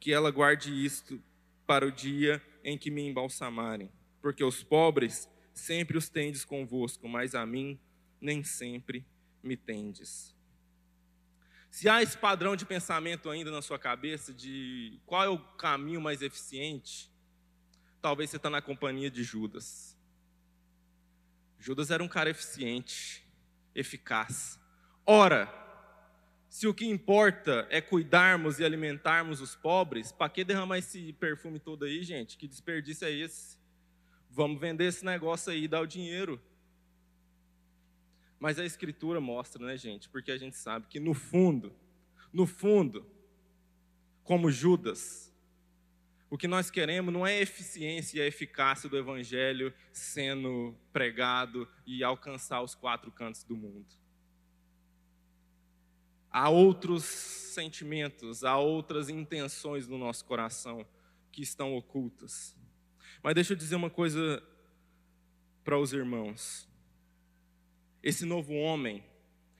que ela guarde isto para o dia em que me embalsamarem, porque os pobres sempre os tendes convosco, mas a mim nem sempre me tendes. Se há esse padrão de pensamento ainda na sua cabeça de qual é o caminho mais eficiente, talvez você está na companhia de Judas. Judas era um cara eficiente, eficaz. Ora, se o que importa é cuidarmos e alimentarmos os pobres, para que derramar esse perfume todo aí, gente? Que desperdício é esse? Vamos vender esse negócio aí e dar o dinheiro. Mas a Escritura mostra, né, gente? Porque a gente sabe que no fundo, no fundo, como Judas, o que nós queremos não é a eficiência e a eficácia do Evangelho sendo pregado e alcançar os quatro cantos do mundo. Há outros sentimentos, há outras intenções no nosso coração que estão ocultas. Mas deixa eu dizer uma coisa para os irmãos esse novo homem,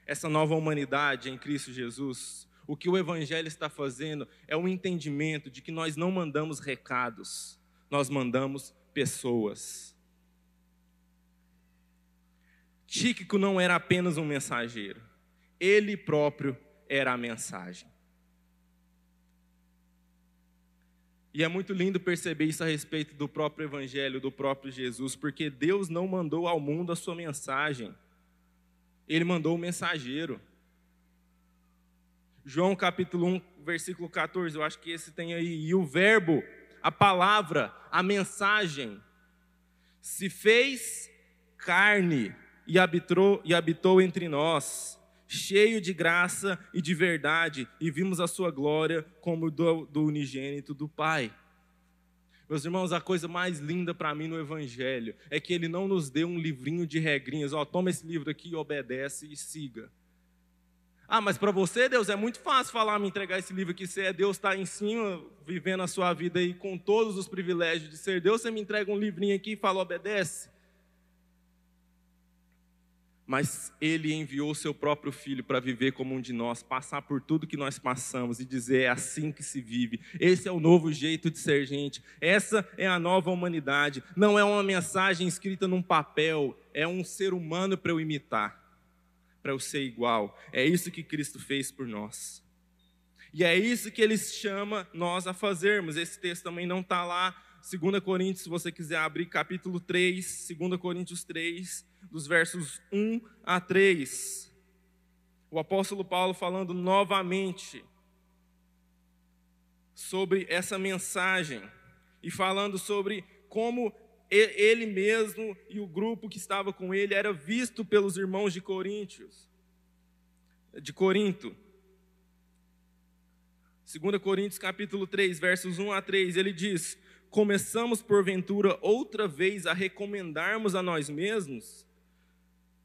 essa nova humanidade em Cristo Jesus, o que o Evangelho está fazendo é o entendimento de que nós não mandamos recados, nós mandamos pessoas. Tíquico não era apenas um mensageiro, ele próprio era a mensagem. E é muito lindo perceber isso a respeito do próprio Evangelho, do próprio Jesus, porque Deus não mandou ao mundo a sua mensagem, ele mandou o mensageiro. João capítulo 1, versículo 14, eu acho que esse tem aí. E o verbo, a palavra, a mensagem, se fez carne e habitou, e habitou entre nós, cheio de graça e de verdade, e vimos a sua glória como do, do unigênito do Pai. Meus irmãos, a coisa mais linda para mim no Evangelho é que ele não nos deu um livrinho de regrinhas, ó, toma esse livro aqui, obedece e siga. Ah, mas para você, Deus, é muito fácil falar, me entregar esse livro aqui, você é Deus, está em cima, vivendo a sua vida aí com todos os privilégios de ser Deus, você me entrega um livrinho aqui e fala, obedece. Mas ele enviou seu próprio filho para viver como um de nós, passar por tudo que nós passamos e dizer é assim que se vive. Esse é o novo jeito de ser gente. Essa é a nova humanidade. Não é uma mensagem escrita num papel, é um ser humano para eu imitar, para eu ser igual. É isso que Cristo fez por nós. E é isso que ele chama nós a fazermos. Esse texto também não está lá. 2 Coríntios, se você quiser abrir capítulo 3, 2 Coríntios 3, dos versos 1 a 3. O apóstolo Paulo falando novamente sobre essa mensagem e falando sobre como ele mesmo e o grupo que estava com ele era visto pelos irmãos de Coríntios, de Corinto. 2 Coríntios capítulo 3, versos 1 a 3, ele diz: Começamos porventura outra vez a recomendarmos a nós mesmos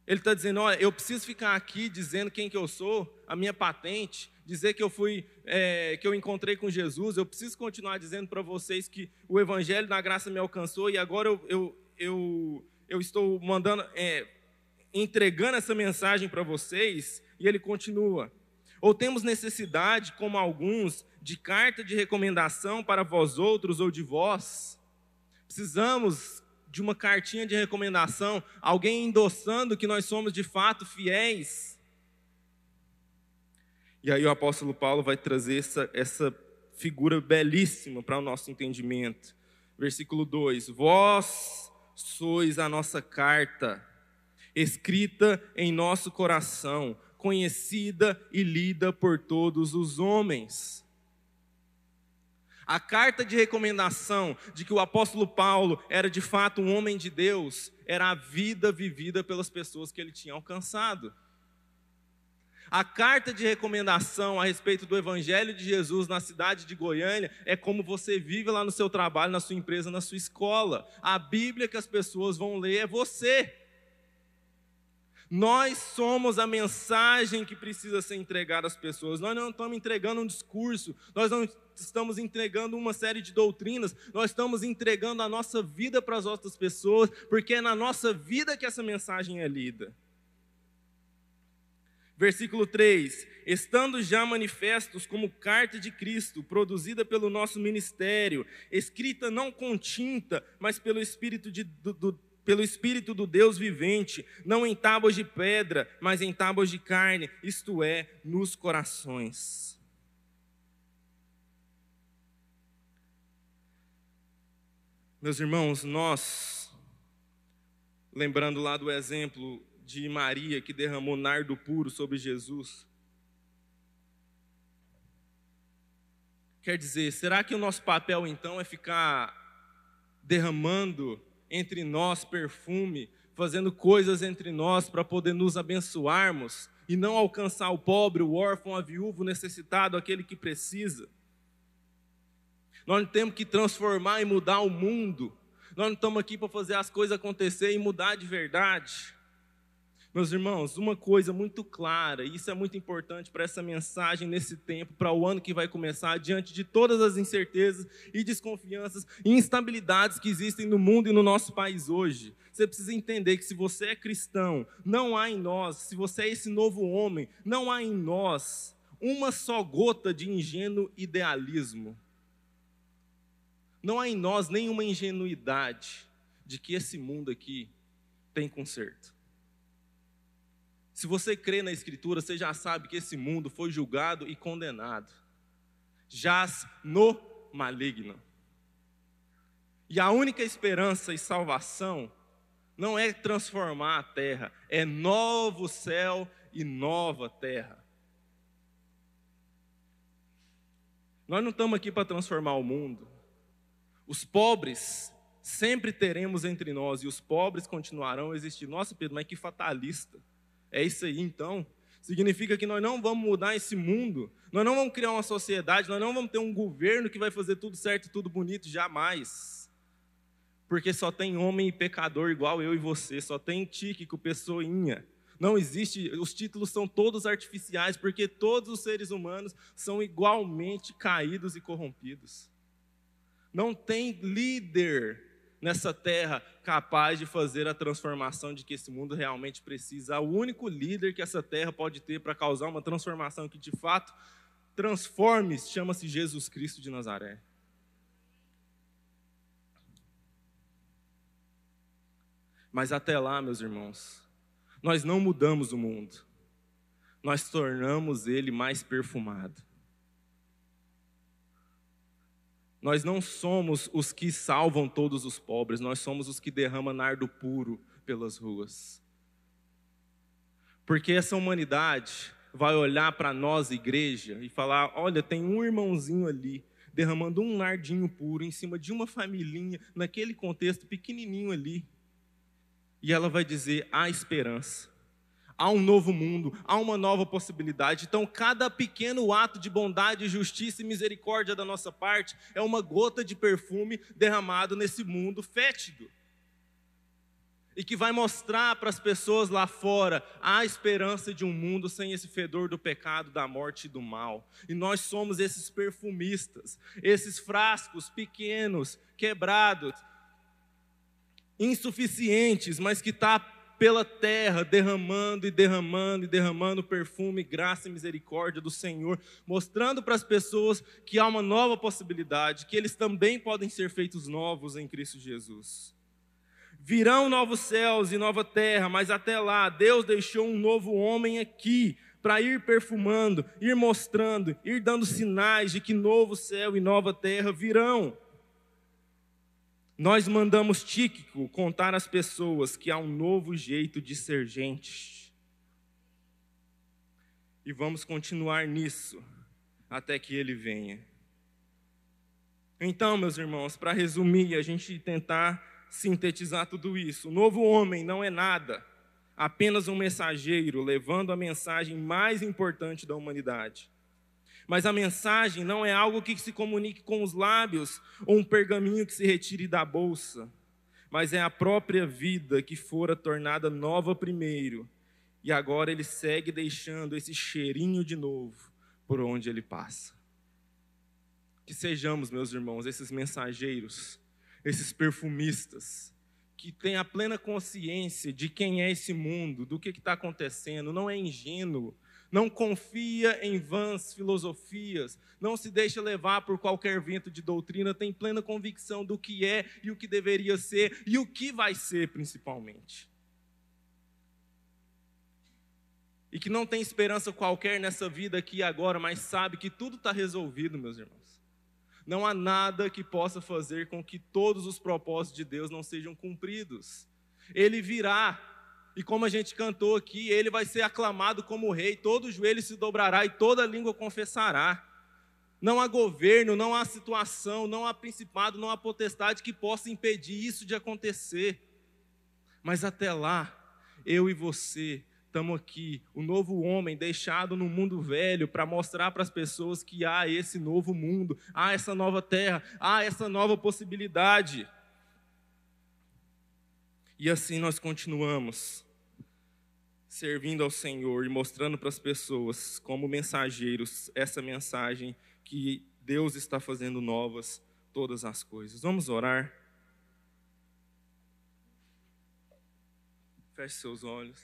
ele está dizendo: olha, eu preciso ficar aqui dizendo quem que eu sou, a minha patente, dizer que eu fui, é, que eu encontrei com Jesus. Eu preciso continuar dizendo para vocês que o Evangelho da Graça me alcançou e agora eu, eu, eu, eu estou mandando, é, entregando essa mensagem para vocês. E ele continua: ou temos necessidade, como alguns, de carta de recomendação para vós outros ou de vós? Precisamos de uma cartinha de recomendação, alguém endossando que nós somos de fato fiéis. E aí o apóstolo Paulo vai trazer essa, essa figura belíssima para o nosso entendimento. Versículo 2: Vós sois a nossa carta, escrita em nosso coração, conhecida e lida por todos os homens a carta de recomendação de que o apóstolo Paulo era de fato um homem de Deus, era a vida vivida pelas pessoas que ele tinha alcançado. A carta de recomendação a respeito do Evangelho de Jesus na cidade de Goiânia é como você vive lá no seu trabalho, na sua empresa, na sua escola. A Bíblia que as pessoas vão ler é você. Nós somos a mensagem que precisa ser entregada às pessoas. Nós não estamos entregando um discurso, nós não estamos entregando uma série de doutrinas, nós estamos entregando a nossa vida para as outras pessoas, porque é na nossa vida que essa mensagem é lida. Versículo 3: Estando já manifestos como carta de Cristo, produzida pelo nosso ministério, escrita não com tinta, mas pelo Espírito de, do, do pelo Espírito do Deus vivente, não em tábuas de pedra, mas em tábuas de carne, isto é, nos corações. Meus irmãos, nós, lembrando lá do exemplo de Maria que derramou nardo puro sobre Jesus, quer dizer, será que o nosso papel então é ficar derramando entre nós perfume, fazendo coisas entre nós para poder nos abençoarmos e não alcançar o pobre, o órfão, a viúva, o necessitado, aquele que precisa. Nós não temos que transformar e mudar o mundo. Nós não estamos aqui para fazer as coisas acontecer e mudar de verdade. Meus irmãos, uma coisa muito clara, e isso é muito importante para essa mensagem nesse tempo, para o ano que vai começar, diante de todas as incertezas e desconfianças e instabilidades que existem no mundo e no nosso país hoje. Você precisa entender que se você é cristão, não há em nós, se você é esse novo homem, não há em nós uma só gota de ingênuo idealismo. Não há em nós nenhuma ingenuidade de que esse mundo aqui tem conserto. Se você crê na Escritura, você já sabe que esse mundo foi julgado e condenado. Jaz no maligno. E a única esperança e salvação não é transformar a terra, é novo céu e nova terra. Nós não estamos aqui para transformar o mundo. Os pobres sempre teremos entre nós e os pobres continuarão a existir. Nossa, Pedro, mas que fatalista. É isso aí, então. Significa que nós não vamos mudar esse mundo, nós não vamos criar uma sociedade, nós não vamos ter um governo que vai fazer tudo certo e tudo bonito, jamais. Porque só tem homem e pecador igual eu e você, só tem tíquico, pessoinha. Não existe, os títulos são todos artificiais, porque todos os seres humanos são igualmente caídos e corrompidos. Não tem líder nessa terra capaz de fazer a transformação de que esse mundo realmente precisa. O único líder que essa terra pode ter para causar uma transformação que de fato transforme chama-se Jesus Cristo de Nazaré. Mas até lá, meus irmãos, nós não mudamos o mundo, nós tornamos ele mais perfumado. Nós não somos os que salvam todos os pobres, nós somos os que derramam nardo puro pelas ruas. Porque essa humanidade vai olhar para nós, igreja, e falar: olha, tem um irmãozinho ali derramando um nardinho puro em cima de uma familhinha, naquele contexto pequenininho ali. E ela vai dizer: há esperança, há um novo mundo, há uma nova possibilidade. Então, cada pequeno ato de bondade, justiça e misericórdia da nossa parte é uma gota de perfume derramado nesse mundo fétido. E que vai mostrar para as pessoas lá fora a esperança de um mundo sem esse fedor do pecado, da morte e do mal. E nós somos esses perfumistas, esses frascos pequenos, quebrados, insuficientes, mas que está pela terra, derramando e derramando e derramando perfume, graça e misericórdia do Senhor, mostrando para as pessoas que há uma nova possibilidade, que eles também podem ser feitos novos em Cristo Jesus. Virão novos céus e nova terra, mas até lá Deus deixou um novo homem aqui para ir perfumando, ir mostrando, ir dando sinais de que novo céu e nova terra virão. Nós mandamos Tíquico contar às pessoas que há um novo jeito de ser gente. E vamos continuar nisso até que ele venha. Então, meus irmãos, para resumir, a gente tentar sintetizar tudo isso. O novo homem não é nada, apenas um mensageiro levando a mensagem mais importante da humanidade. Mas a mensagem não é algo que se comunique com os lábios ou um pergaminho que se retire da bolsa, mas é a própria vida que fora tornada nova primeiro, e agora ele segue deixando esse cheirinho de novo por onde ele passa. Que sejamos, meus irmãos, esses mensageiros, esses perfumistas, que têm a plena consciência de quem é esse mundo, do que está acontecendo, não é ingênuo, não confia em vãs filosofias, não se deixa levar por qualquer vento de doutrina, tem plena convicção do que é e o que deveria ser e o que vai ser, principalmente. E que não tem esperança qualquer nessa vida aqui e agora, mas sabe que tudo está resolvido, meus irmãos. Não há nada que possa fazer com que todos os propósitos de Deus não sejam cumpridos. Ele virá, e como a gente cantou aqui, ele vai ser aclamado como rei, todo joelho se dobrará e toda língua confessará. Não há governo, não há situação, não há principado, não há potestade que possa impedir isso de acontecer. Mas até lá, eu e você estamos aqui, o novo homem deixado no mundo velho para mostrar para as pessoas que há esse novo mundo, há essa nova terra, há essa nova possibilidade. E assim nós continuamos servindo ao Senhor e mostrando para as pessoas, como mensageiros, essa mensagem que Deus está fazendo novas todas as coisas. Vamos orar. Feche seus olhos.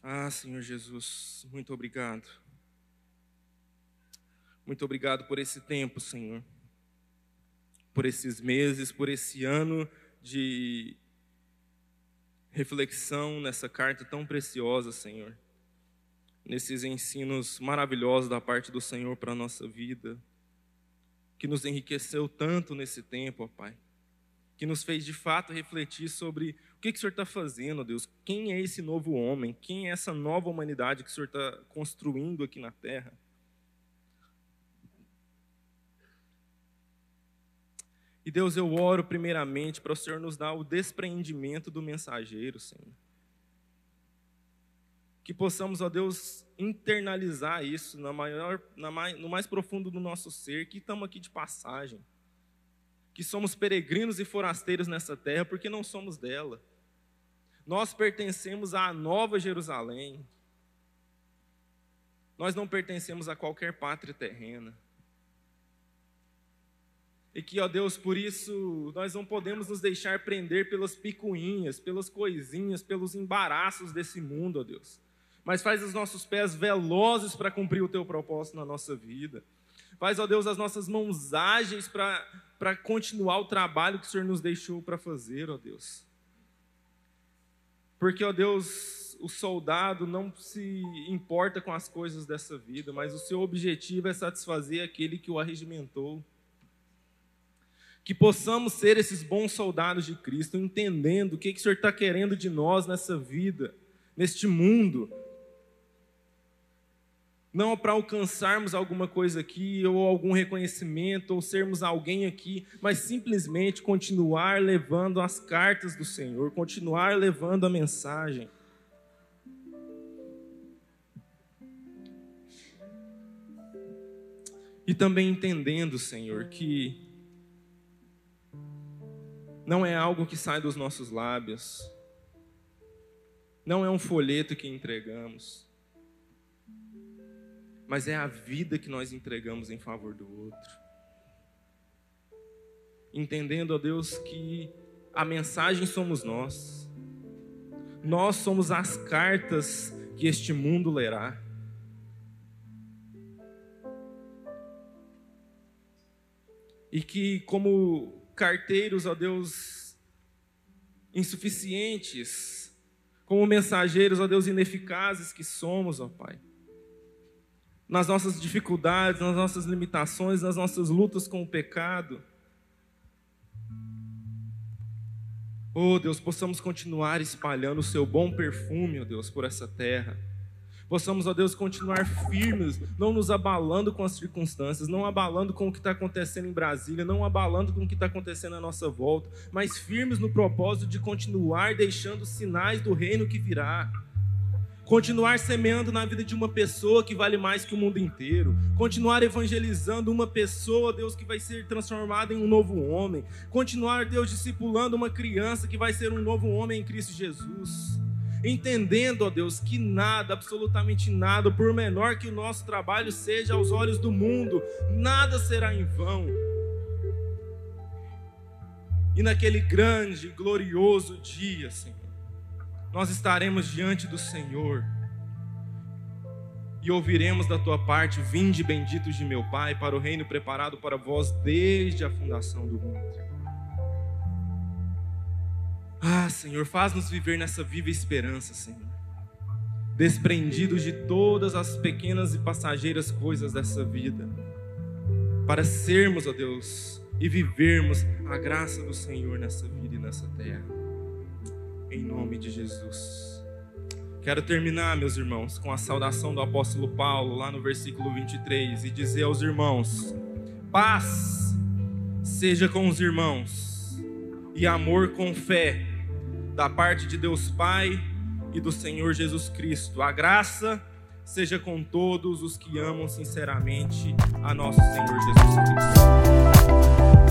Ah, Senhor Jesus, muito obrigado. Muito obrigado por esse tempo, Senhor. Por esses meses, por esse ano de reflexão nessa carta tão preciosa, Senhor. Nesses ensinos maravilhosos da parte do Senhor para a nossa vida, que nos enriqueceu tanto nesse tempo, ó Pai. Que nos fez de fato refletir sobre o que, que o Senhor está fazendo, Deus. Quem é esse novo homem? Quem é essa nova humanidade que o Senhor está construindo aqui na terra? E Deus, eu oro primeiramente para o Senhor nos dar o despreendimento do mensageiro, Senhor. Que possamos, ó Deus, internalizar isso na maior, na mais, no mais profundo do nosso ser, que estamos aqui de passagem. Que somos peregrinos e forasteiros nessa terra porque não somos dela. Nós pertencemos à nova Jerusalém. Nós não pertencemos a qualquer pátria terrena. E que, ó Deus, por isso nós não podemos nos deixar prender pelas picuinhas, pelas coisinhas, pelos embaraços desse mundo, ó Deus. Mas faz os nossos pés velozes para cumprir o teu propósito na nossa vida. Faz, ó Deus, as nossas mãos ágeis para continuar o trabalho que o Senhor nos deixou para fazer, ó Deus. Porque, ó Deus, o soldado não se importa com as coisas dessa vida, mas o seu objetivo é satisfazer aquele que o arregimentou. Que possamos ser esses bons soldados de Cristo, entendendo o que, que o Senhor está querendo de nós nessa vida, neste mundo, não para alcançarmos alguma coisa aqui, ou algum reconhecimento, ou sermos alguém aqui, mas simplesmente continuar levando as cartas do Senhor, continuar levando a mensagem. E também entendendo, Senhor, que não é algo que sai dos nossos lábios, não é um folheto que entregamos, mas é a vida que nós entregamos em favor do outro. Entendendo, ó Deus, que a mensagem somos nós, nós somos as cartas que este mundo lerá. E que, como carteiros, ó Deus, insuficientes, como mensageiros, ó Deus, ineficazes que somos, ó Pai, nas nossas dificuldades, nas nossas limitações, nas nossas lutas com o pecado. Oh Deus, possamos continuar espalhando o seu bom perfume, ó Deus, por essa terra. Possamos, ó Deus, continuar firmes, não nos abalando com as circunstâncias, não abalando com o que está acontecendo em Brasília, não abalando com o que está acontecendo à nossa volta, mas firmes no propósito de continuar deixando sinais do reino que virá. Continuar semeando na vida de uma pessoa que vale mais que o mundo inteiro, continuar evangelizando uma pessoa, Deus, que vai ser transformada em um novo homem, continuar, Deus, discipulando uma criança que vai ser um novo homem em Cristo Jesus. Entendendo, ó Deus, que nada, absolutamente nada, por menor que o nosso trabalho seja aos olhos do mundo, nada será em vão. E naquele grande, glorioso dia, Senhor, nós estaremos diante do Senhor e ouviremos da tua parte: Vinde benditos de meu Pai, para o reino preparado para vós desde a fundação do mundo. Ah, Senhor, faz-nos viver nessa viva esperança, Senhor. Desprendidos de todas as pequenas e passageiras coisas dessa vida, para sermos, ó Deus, e vivermos a graça do Senhor nessa vida e nessa terra em nome de Jesus. Quero terminar, meus irmãos, com a saudação do apóstolo Paulo, lá no versículo 23, e dizer aos irmãos: paz seja com os irmãos, e amor com fé, da parte de Deus Pai e do Senhor Jesus Cristo. A graça seja com todos os que amam sinceramente a nosso Senhor Jesus Cristo.